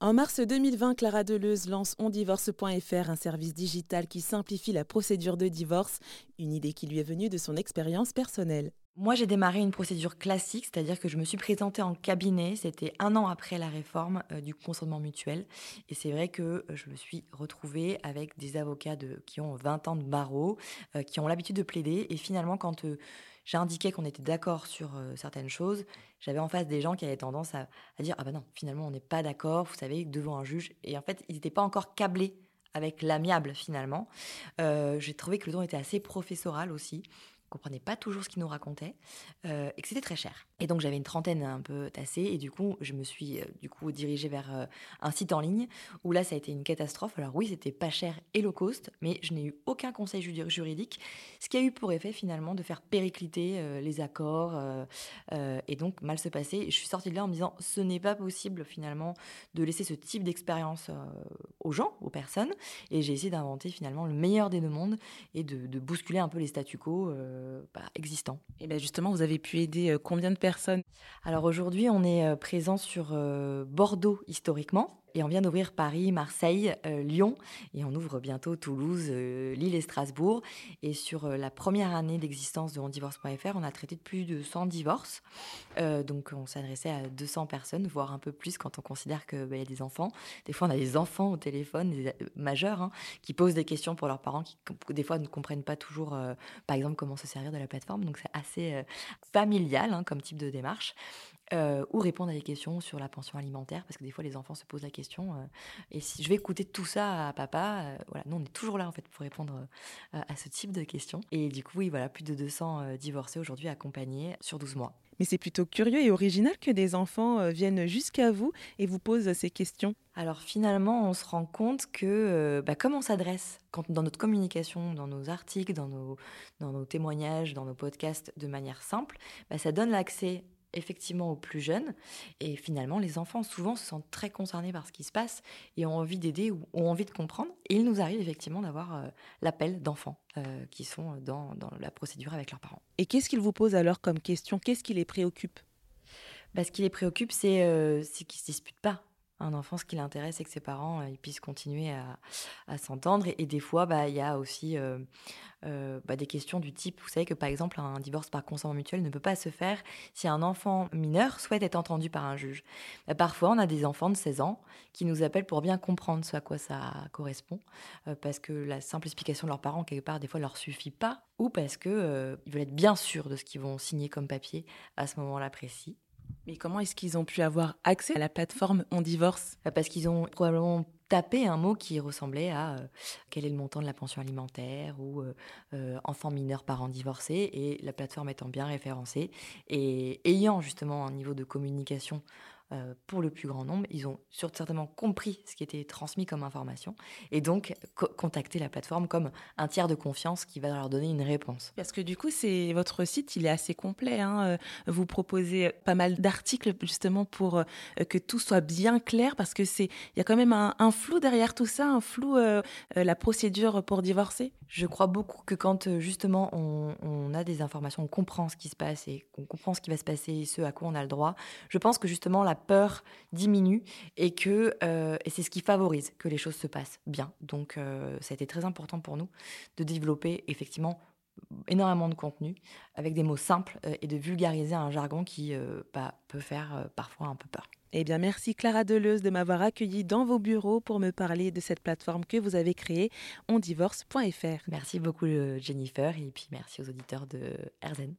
En mars 2020, Clara Deleuze lance ondivorce.fr, un service digital qui simplifie la procédure de divorce, une idée qui lui est venue de son expérience personnelle. Moi, j'ai démarré une procédure classique, c'est-à-dire que je me suis présentée en cabinet. C'était un an après la réforme euh, du consentement mutuel. Et c'est vrai que euh, je me suis retrouvée avec des avocats qui ont 20 ans de barreau, euh, qui ont l'habitude de plaider. Et finalement, quand j'ai indiqué qu'on était d'accord sur certaines choses, j'avais en face des gens qui avaient tendance à, dire Ah ben non, finalement, on n'est pas d'accord, vous savez, devant un juge. Et en fait, ils n'étaient pas encore câblés avec l'amiable finalement. j'ai trouvé que le don était assez professoral aussi comprenait pas toujours ce qu'il nous racontait euh, et que c'était très cher. Et donc j'avais une trentaine un peu tassée et du coup je me suis euh, du coup dirigée vers euh, un site en ligne où là ça a été une catastrophe. Alors oui c'était pas cher et low cost, mais je n'ai eu aucun conseil juridique, ce qui a eu pour effet finalement de faire péricliter les accords et donc mal se passer. Et je suis sortie de là en me disant ce n'est pas possible finalement de laisser ce type d'expérience aux gens, aux personnes. Et j'ai essayé d'inventer finalement le meilleur des deux mondes et de, de bousculer un peu les statu quo bah, existants. Et bien justement, vous avez pu aider euh, combien de personnes? Alors aujourd'hui, on est euh, présent sur Bordeaux historiquement. Et on vient d'ouvrir Paris, Marseille, euh, Lyon, et on ouvre bientôt Toulouse, euh, Lille et Strasbourg. Et sur euh, la première année d'existence de ondivorce.fr, on a traité de plus de 100 divorces. donc on s'adressait à 200 personnes, voire un peu plus quand on considère qu'il bah, y a des enfants. Des fois, on a des enfants au téléphone, des majeurs, hein, qui posent des questions pour leurs parents, qui des fois ne comprennent pas toujours, par exemple, comment se servir de la plateforme. Donc c'est assez familial hein, comme type de démarche. Euh, ou répondre à des questions sur la pension alimentaire, parce que des fois les enfants se posent la question. Euh, et si je vais écouter tout ça à papa, euh, voilà, nous on est toujours là en fait pour répondre à ce type de questions. Et du coup, oui, voilà, plus de 200 divorcés aujourd'hui accompagnés sur 12 mois. Mais c'est plutôt curieux et original que des enfants viennent jusqu'à vous et vous posent ces questions. Alors finalement, on se rend compte que bah, comme on s'adresse quand, dans notre communication, dans nos articles, dans nos, dans nos témoignages, dans nos podcasts de manière simple, bah, ça donne l'accès effectivement aux plus jeunes. Et finalement, les enfants souvent se sentent très concernés par ce qui se passe et ont envie d'aider ou ont envie de comprendre. Et il nous arrive effectivement d'avoir euh, l'appel d'enfants euh, qui sont dans, la procédure avec leurs parents. Et qu'est-ce qu'ils vous posent alors comme question? Qu'est-ce qui les préoccupe? Bah, Ce qui les préoccupe, c'est euh, qu'ils ne se disputent pas un enfant, ce qui l'intéresse, c'est que ses parents euh, ils puissent continuer à, s'entendre. Et, des fois, bah, il y a aussi euh, euh, bah, des questions du type, vous savez que par exemple, un divorce par consentement mutuel ne peut pas se faire si un enfant mineur souhaite être entendu par un juge. Bah, parfois, on a des enfants de 16 ans qui nous appellent pour bien comprendre ce à quoi ça correspond, parce que la simple explication de leurs parents, quelque part, des fois, leur suffit pas, ou parce qu'ils veulent être bien sûrs de ce qu'ils vont signer comme papier à ce moment-là précis. Mais comment est-ce qu'ils ont pu avoir accès à la plateforme On Divorce? Bah, Parce qu'ils ont probablement tapé un mot qui ressemblait à euh, quel est le montant de la pension alimentaire? ou euh, euh, enfant mineur et la plateforme étant bien référencée et ayant justement un niveau de communication euh, pour le plus grand nombre. Ils ont certainement compris ce qui était transmis comme information et donc contacté la plateforme comme un tiers de confiance qui va leur donner une réponse. Parce que du coup, c'est votre site, il est assez complet. Hein. Euh, vous proposez pas mal d'articles justement pour euh, que tout soit bien clair parce que c'est il y a quand même un, flou derrière tout ça, un flou la procédure pour divorcer. Je crois beaucoup que quand justement on, on a des informations, on comprend ce qui se passe et qu'on comprend ce qui va se passer et ce à quoi on a le droit. Je pense que justement la peur diminue et que euh, et c'est ce qui favorise que les choses se passent bien. Donc euh, ça a été très important pour nous de développer effectivement énormément de contenu avec des mots simples euh, et de vulgariser un jargon qui bah, peut faire parfois un peu peur. Eh bien, merci Clara Deleuze de m'avoir accueilli dans vos bureaux pour me parler de cette plateforme que vous avez créée, ondivorce.fr. Merci beaucoup Jennifer et puis merci aux auditeurs de RZN.